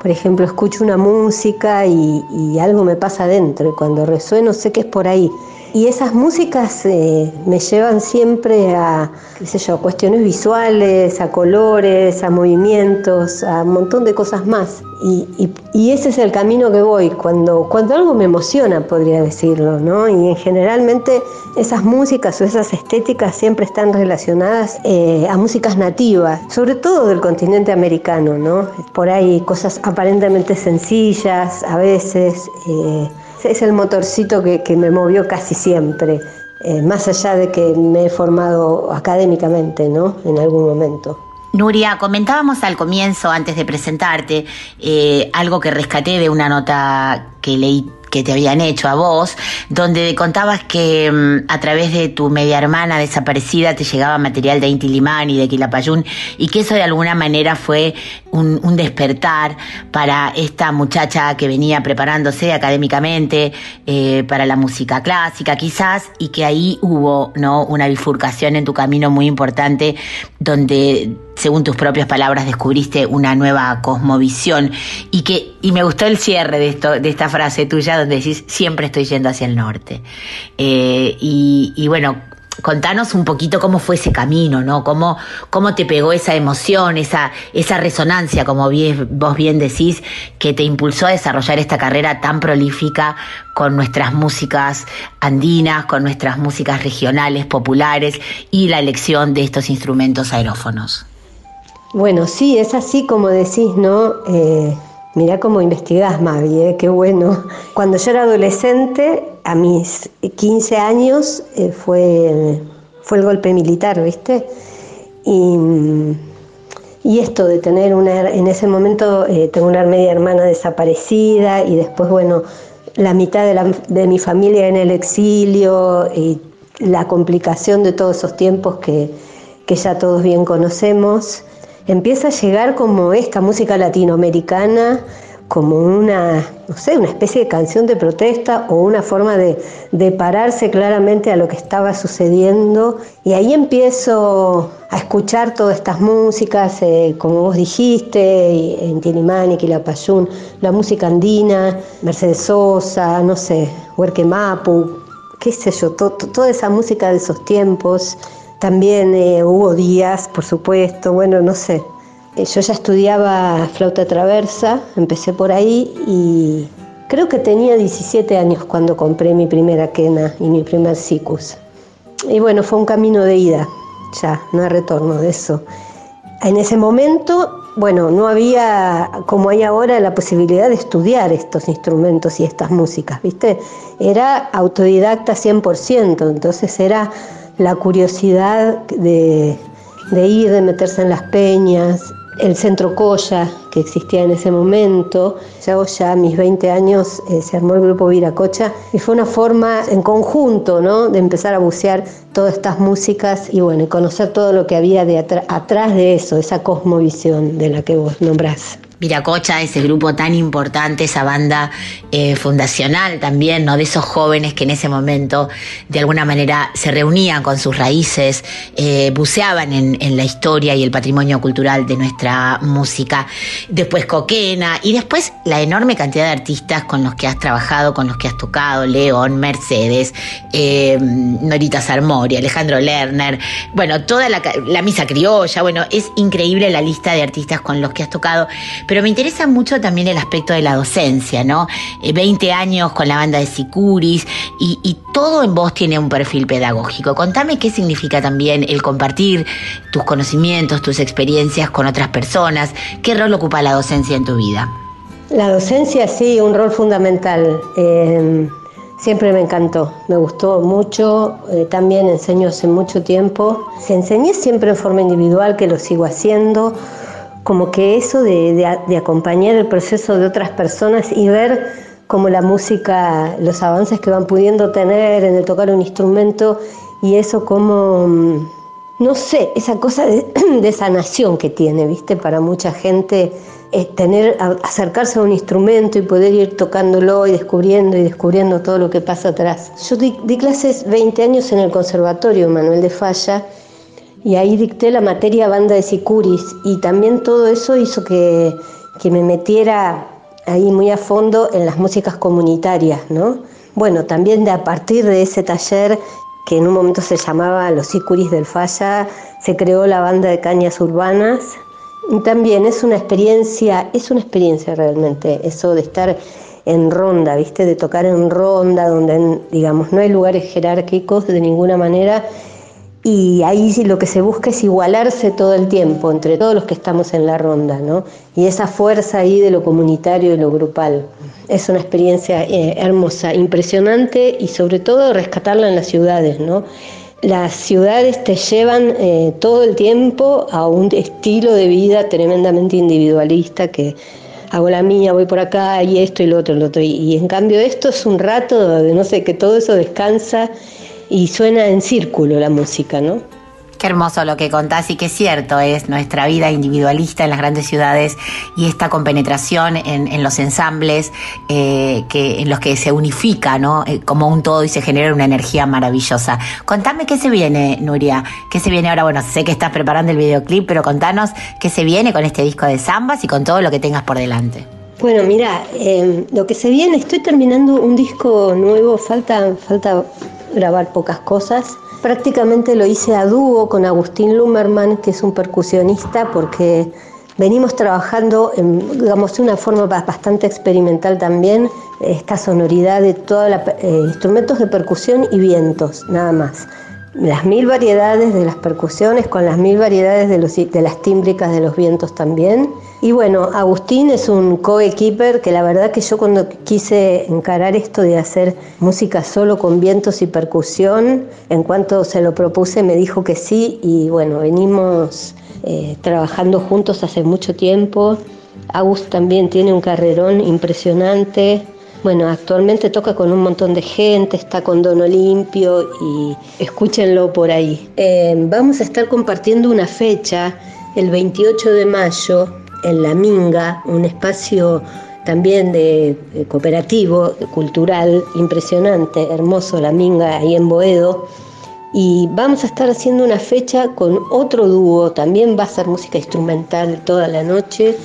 Por ejemplo, escucho una música y, y algo me pasa adentro y cuando resueno sé que es por ahí. Y esas músicas eh, me llevan siempre a, qué sé yo, cuestiones visuales, a colores, a movimientos, a un montón de cosas más. Y, ese es el camino que voy, cuando, cuando algo me emociona, podría decirlo, ¿no? Y generalmente esas músicas o esas estéticas siempre están relacionadas eh, a músicas nativas, sobre todo del continente americano, ¿no? Por ahí cosas aparentemente sencillas, a veces... Eh, es el motorcito que, me movió casi siempre, eh, más allá de que me he formado académicamente, ¿no? En algún momento. Nuria, comentábamos al comienzo, antes de presentarte, eh, algo que rescaté de una nota que leí que te habían hecho a vos, donde contabas que mm, a través de tu media hermana desaparecida te llegaba material de Inti y de Quilapayún y que eso de alguna manera fue un, despertar para esta muchacha que venía preparándose académicamente eh, para la música clásica quizás y que ahí hubo ¿no? una bifurcación en tu camino muy importante donde según tus propias palabras, descubriste una nueva cosmovisión y que y me gustó el cierre de esto de esta frase tuya donde decís siempre estoy yendo hacia el norte eh, y, bueno contanos un poquito cómo fue ese camino, ¿no? Cómo, cómo te pegó esa emoción, esa, esa resonancia, como vos bien decís, que te impulsó a desarrollar esta carrera tan prolífica con nuestras músicas andinas, con nuestras músicas regionales, populares y la elección de estos instrumentos aerófonos. Bueno, sí, es así como decís, ¿no? Eh, mirá cómo investigás, Mavi, ¿eh? qué bueno. Cuando yo era adolescente, a mis 15 años, eh, fue, fue el golpe militar, ¿viste? Y, esto de tener una, en ese momento, eh, tengo una media hermana desaparecida y después, bueno, la mitad de, de mi familia en el exilio y la complicación de todos esos tiempos que, que ya todos bien conocemos empieza a llegar como esta música latinoamericana como una, no sé, una especie de canción de protesta o una forma de, de, pararse claramente a lo que estaba sucediendo. Y ahí empiezo a escuchar todas estas músicas, eh, como vos dijiste, en Tinimani, Quilapayún, la música andina, Mercedes Sosa, no sé, Huerque Mapu, qué sé yo, toda esa música de esos tiempos. También eh, Hugo Díaz, por supuesto, bueno, no sé, eh, yo ya estudiaba flauta traversa, empecé por ahí y creo que tenía 17 años cuando compré mi primera quena y mi primer sicus. Y bueno, fue un camino de ida, ya, no hay retorno de eso. En ese momento, bueno, no había, como hay ahora, la posibilidad de estudiar estos instrumentos y estas músicas, ¿viste? Era autodidacta 100%, entonces era la curiosidad de, ir, de meterse en las peñas, el centro Coya que existía en ese momento. Ya ya a mis 20 años eh, se armó el grupo Viracocha y fue una forma en conjunto ¿no? de empezar a bucear todas estas músicas y bueno, conocer todo lo que había de atrás de eso, esa cosmovisión de la que vos nombrás. Viracocha, ese grupo tan importante, esa banda eh, fundacional también, ¿no? De esos jóvenes que en ese momento de alguna manera se reunían con sus raíces, eh, buceaban en, la historia y el patrimonio cultural de nuestra música. Después Coquena y después la enorme cantidad de artistas con los que has trabajado, con los que has tocado, León, Mercedes, eh, Norita Sarmori, Alejandro Lerner, bueno, toda la misa criolla, bueno, es increíble la lista de artistas con los que has tocado pero me interesa mucho también el aspecto de la docencia, ¿no? 20 eh, años con la banda de Sicuris y, todo en vos tiene un perfil pedagógico. Contame qué significa también el compartir tus conocimientos, tus experiencias con otras personas. ¿Qué rol ocupa la docencia en tu vida? La docencia sí, un rol fundamental. Eh, siempre me encantó, me gustó mucho, eh, también enseño hace mucho tiempo. Se enseñé siempre en forma individual, que lo sigo haciendo, como que eso de, acompañar el proceso de otras personas y ver cómo la música, los avances que van pudiendo tener en el tocar un instrumento y eso como, mm, no sé, esa cosa de, <clears throat> sanación que tiene, ¿viste? Para mucha gente es tener, acercarse a un instrumento y poder ir tocándolo y descubriendo y descubriendo todo lo que pasa atrás. Yo di, di clases 20 años en el Conservatorio Manuel de Falla y ahí dicté la materia banda de sicuris y también todo eso hizo que, que me metiera ahí muy a fondo en las músicas comunitarias, ¿no? Bueno, también de a partir de ese taller que en un momento se llamaba Los Sicuris del Falla, se creó la banda de cañas urbanas. Y también es una experiencia, es una experiencia realmente, eso de estar en ronda, ¿viste? De tocar en ronda, donde, digamos, no hay lugares jerárquicos de ninguna manera y ahí lo que se busca es igualarse todo el tiempo entre todos los que estamos en la ronda, ¿no? Y esa fuerza ahí de lo comunitario y lo grupal. Es una experiencia eh, hermosa, impresionante y sobre todo rescatarla en las ciudades, ¿no? Las ciudades te llevan eh, todo el tiempo a un estilo de vida tremendamente individualista que hago la mía, voy por acá y esto y lo otro, lo otro. Y, y en cambio esto es un rato de no sé, que todo eso descansa y suena en círculo la música, ¿no? Qué hermoso lo que contás y qué cierto es nuestra vida individualista en las grandes ciudades y esta compenetración en, en los ensambles eh, que, en los que se unifica ¿no? Eh, como un todo y se genera una energía maravillosa. Contame qué se viene, Nuria, qué se viene ahora. Bueno, sé que estás preparando el videoclip, pero contanos qué se viene con este disco de zambas y con todo lo que tengas por delante. Bueno, mira, eh, lo que se viene, estoy terminando un disco nuevo, falta, falta grabar pocas cosas. Prácticamente lo hice a dúo con Agustín Lumerman, que es un percusionista, porque venimos trabajando en, digamos, de una forma bastante experimental también, esta sonoridad de todos los eh, instrumentos de percusión y vientos, nada más las mil variedades de las percusiones con las mil variedades de, las tímbricas de los vientos también. Y bueno, Agustín es un co-equiper que la verdad que yo cuando quise encarar esto de hacer música solo con vientos y percusión, en cuanto se lo propuse me dijo que sí y bueno, venimos eh, trabajando juntos hace mucho tiempo. Agus también tiene un carrerón impresionante, bueno, actualmente toca con un montón de gente, está con Don Olimpio y escúchenlo por ahí. Eh, vamos a estar compartiendo una fecha el 28 de mayo en La Minga, un espacio también de, de cooperativo, cultural, impresionante, hermoso, La Minga, ahí en Boedo. Y vamos a estar haciendo una fecha con otro dúo, también va a ser música instrumental toda la noche.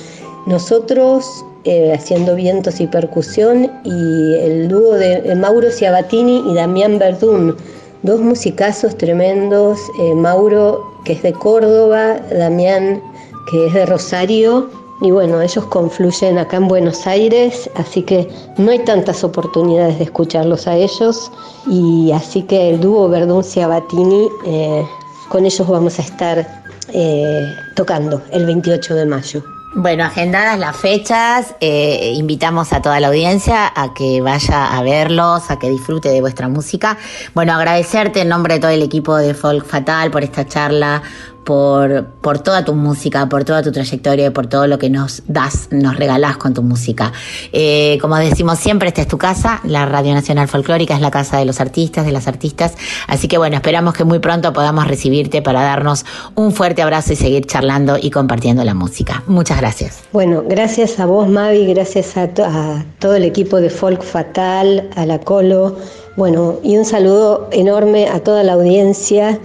Nosotros eh, haciendo vientos y percusión y el dúo de Mauro Ciabatini y Damián Verdún, dos musicazos tremendos, eh, Mauro que es de Córdoba, Damián que es de Rosario y bueno, ellos confluyen acá en Buenos Aires, así que no hay tantas oportunidades de escucharlos a ellos y así que el dúo Verdún Ciabatini, eh, con ellos vamos a estar eh, tocando el 28 de mayo. Bueno, agendadas las fechas, eh, invitamos a toda la audiencia a que vaya a verlos, a que disfrute de vuestra música. Bueno, agradecerte en nombre de todo el equipo de Folk Fatal por esta charla, por, por toda tu música, por toda tu trayectoria y por todo lo que nos das, nos regalás con tu música. Eh, como decimos siempre, esta es tu casa, la Radio Nacional Folclórica es la casa de los artistas, de las artistas. Así que bueno, esperamos que muy pronto podamos recibirte para darnos un fuerte abrazo y seguir charlando y compartiendo la música. Muchas gracias. Bueno, gracias a vos, Mavi, gracias a, to- a todo el equipo de Folk Fatal, a la Colo. Bueno, y un saludo enorme a toda la audiencia.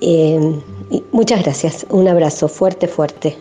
Eh, y muchas gracias. Un abrazo fuerte, fuerte.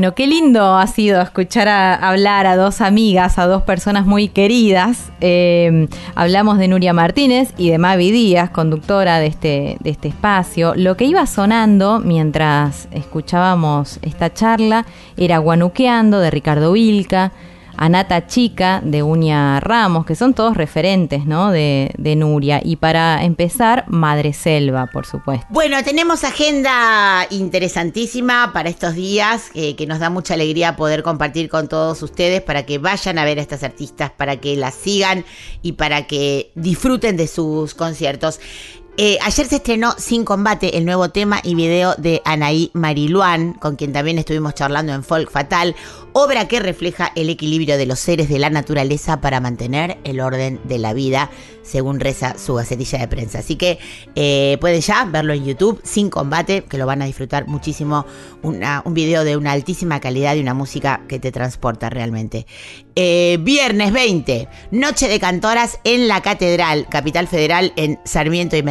Bueno, qué lindo ha sido escuchar a, hablar a dos amigas, a dos personas muy queridas. Eh, hablamos de Nuria Martínez y de Mavi Díaz, conductora de este, de este espacio. Lo que iba sonando mientras escuchábamos esta charla era Guanuqueando de Ricardo Vilca, Anata Chica de Uña Ramos, que son todos referentes ¿no? de, Nuria. Y para empezar, Madre Selva, por supuesto. Bueno, tenemos agenda interesantísima para estos días eh, que nos da mucha alegría poder compartir con todos ustedes para que vayan a ver a estas artistas, para que las sigan y para que disfruten de sus conciertos. Eh, ayer se estrenó Sin Combate, el nuevo tema y video de Anaí Mariluán, con quien también estuvimos charlando en Folk Fatal, obra que refleja el equilibrio de los seres de la naturaleza para mantener el orden de la vida, según reza su gacetilla de prensa. Así que eh, pueden ya verlo en YouTube, Sin Combate, que lo van a disfrutar muchísimo. Un video de una altísima calidad y una música que te transporta realmente. Eh, viernes 20, Noche de Cantoras en la Catedral, Capital Federal en Sarmiento y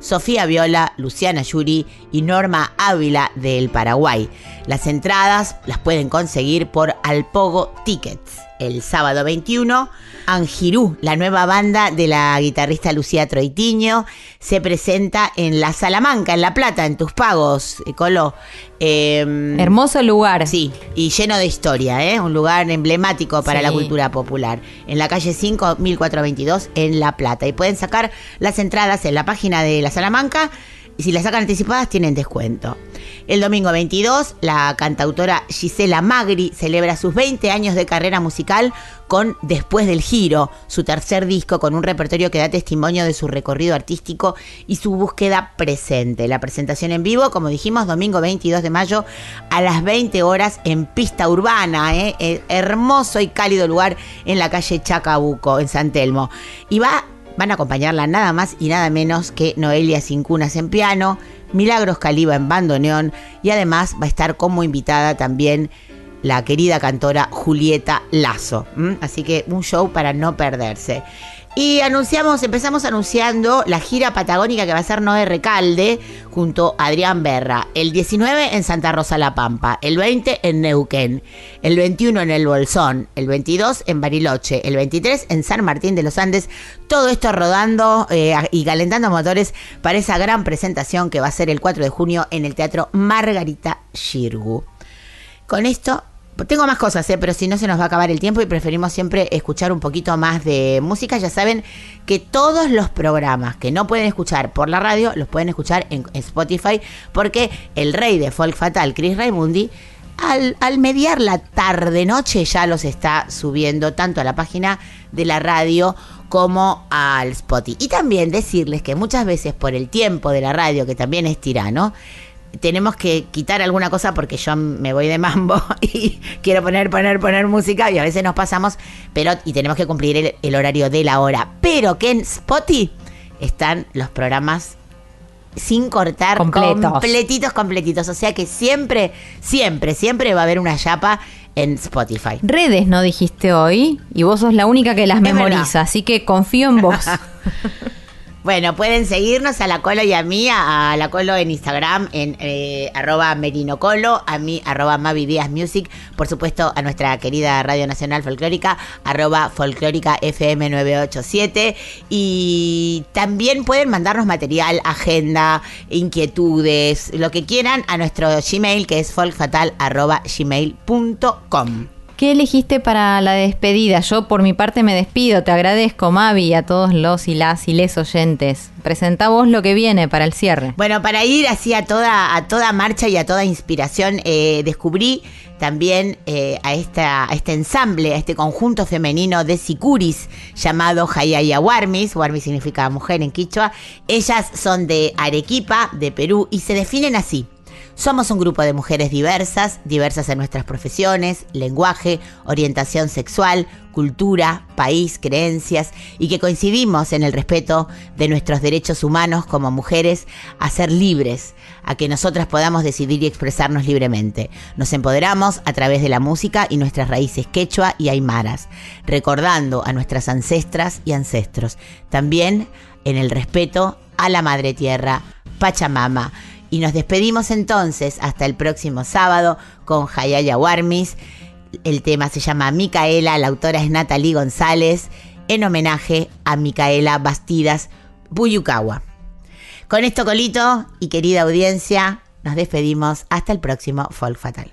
Sofía Viola, Luciana Yuri y Norma Ávila del Paraguay. Las entradas las pueden conseguir por Alpogo Tickets. El sábado 21, Angirú, la nueva banda de la guitarrista Lucía Troitiño, se presenta en La Salamanca, en La Plata, en tus pagos, eh, Colo. Eh, Hermoso lugar. Sí, y lleno de historia, ¿eh? un lugar emblemático para Sí. la cultura popular. En la calle 5, 1422, en La Plata. Y pueden sacar las entradas en la página de La Salamanca. Y si las sacan anticipadas, tienen descuento. El domingo 22, la cantautora Gisela Magri celebra sus 20 años de carrera musical con Después del Giro, su tercer disco con un repertorio que da testimonio de su recorrido artístico y su búsqueda presente. La presentación en vivo, como dijimos, domingo 22 de mayo a las 20 horas en pista urbana, ¿eh? Eh, hermoso y cálido lugar en la calle Chacabuco, en San Telmo. Y va Van a acompañarla nada más y nada menos que Noelia Cincunas en piano, Milagros Caliba en bandoneón y además va a estar como invitada también la querida cantora Julieta Lazo. Así que un show para no perderse. Y anunciamos, empezamos anunciando la gira patagónica que va a ser Noé Recalde junto a Adrián Berra. El 19 en Santa Rosa La Pampa, el 20 en Neuquén, el 21 en El Bolsón, el 22 en Bariloche, el 23 en San Martín de los Andes. Todo esto rodando eh, y calentando motores para esa gran presentación que va a ser el 4 de junio en el Teatro Margarita Shirgu. Con esto tengo más cosas, ¿eh? pero si no se nos va a acabar el tiempo y preferimos siempre escuchar un poquito más de música. Ya saben que todos los programas que no pueden escuchar por la radio los pueden escuchar en Spotify porque el rey de Folk Fatal, Chris Raimundi, al, al mediar la tarde-noche ya los está subiendo tanto a la página de la radio como al Spotify. Y también decirles que muchas veces por el tiempo de la radio, que también es tirano, tenemos que quitar alguna cosa porque yo me voy de mambo <laughs> y quiero poner, poner, poner música y a veces nos pasamos, pero y tenemos que cumplir el, el horario de la hora. Pero que en Spotify están los programas sin cortar, Completos. completitos, completitos. O sea que siempre, siempre, siempre va a haber una chapa en Spotify. Redes no dijiste hoy y vos sos la única que las memoriza, así que confío en vos. <laughs> Bueno, pueden seguirnos a la Colo y a mí, a la Colo en Instagram, en eh, arroba merinocolo, a mí, arroba Mavi Music, por supuesto a nuestra querida Radio Nacional Folclórica, arroba folclórica FM 987, y también pueden mandarnos material, agenda, inquietudes, lo que quieran a nuestro Gmail, que es folkfatal arroba gmail.com. ¿Qué elegiste para la despedida? Yo por mi parte me despido, te agradezco Mavi a todos los y las y les oyentes. Presenta vos lo que viene para el cierre. Bueno, para ir así a toda, a toda marcha y a toda inspiración, eh, descubrí también eh, a, esta, a este ensamble, a este conjunto femenino de sicuris llamado Hayaya Warmis. Warmis significa mujer en quichua. Ellas son de Arequipa, de Perú, y se definen así. Somos un grupo de mujeres diversas, diversas en nuestras profesiones, lenguaje, orientación sexual, cultura, país, creencias, y que coincidimos en el respeto de nuestros derechos humanos como mujeres a ser libres, a que nosotras podamos decidir y expresarnos libremente. Nos empoderamos a través de la música y nuestras raíces quechua y aymaras, recordando a nuestras ancestras y ancestros. También en el respeto a la madre tierra, Pachamama. Y nos despedimos entonces hasta el próximo sábado con Hayaya Warmis. El tema se llama Micaela, la autora es Natalie González, en homenaje a Micaela Bastidas Buyukawa. Con esto, Colito y querida audiencia, nos despedimos hasta el próximo Folk Fatal.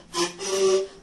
Thank you.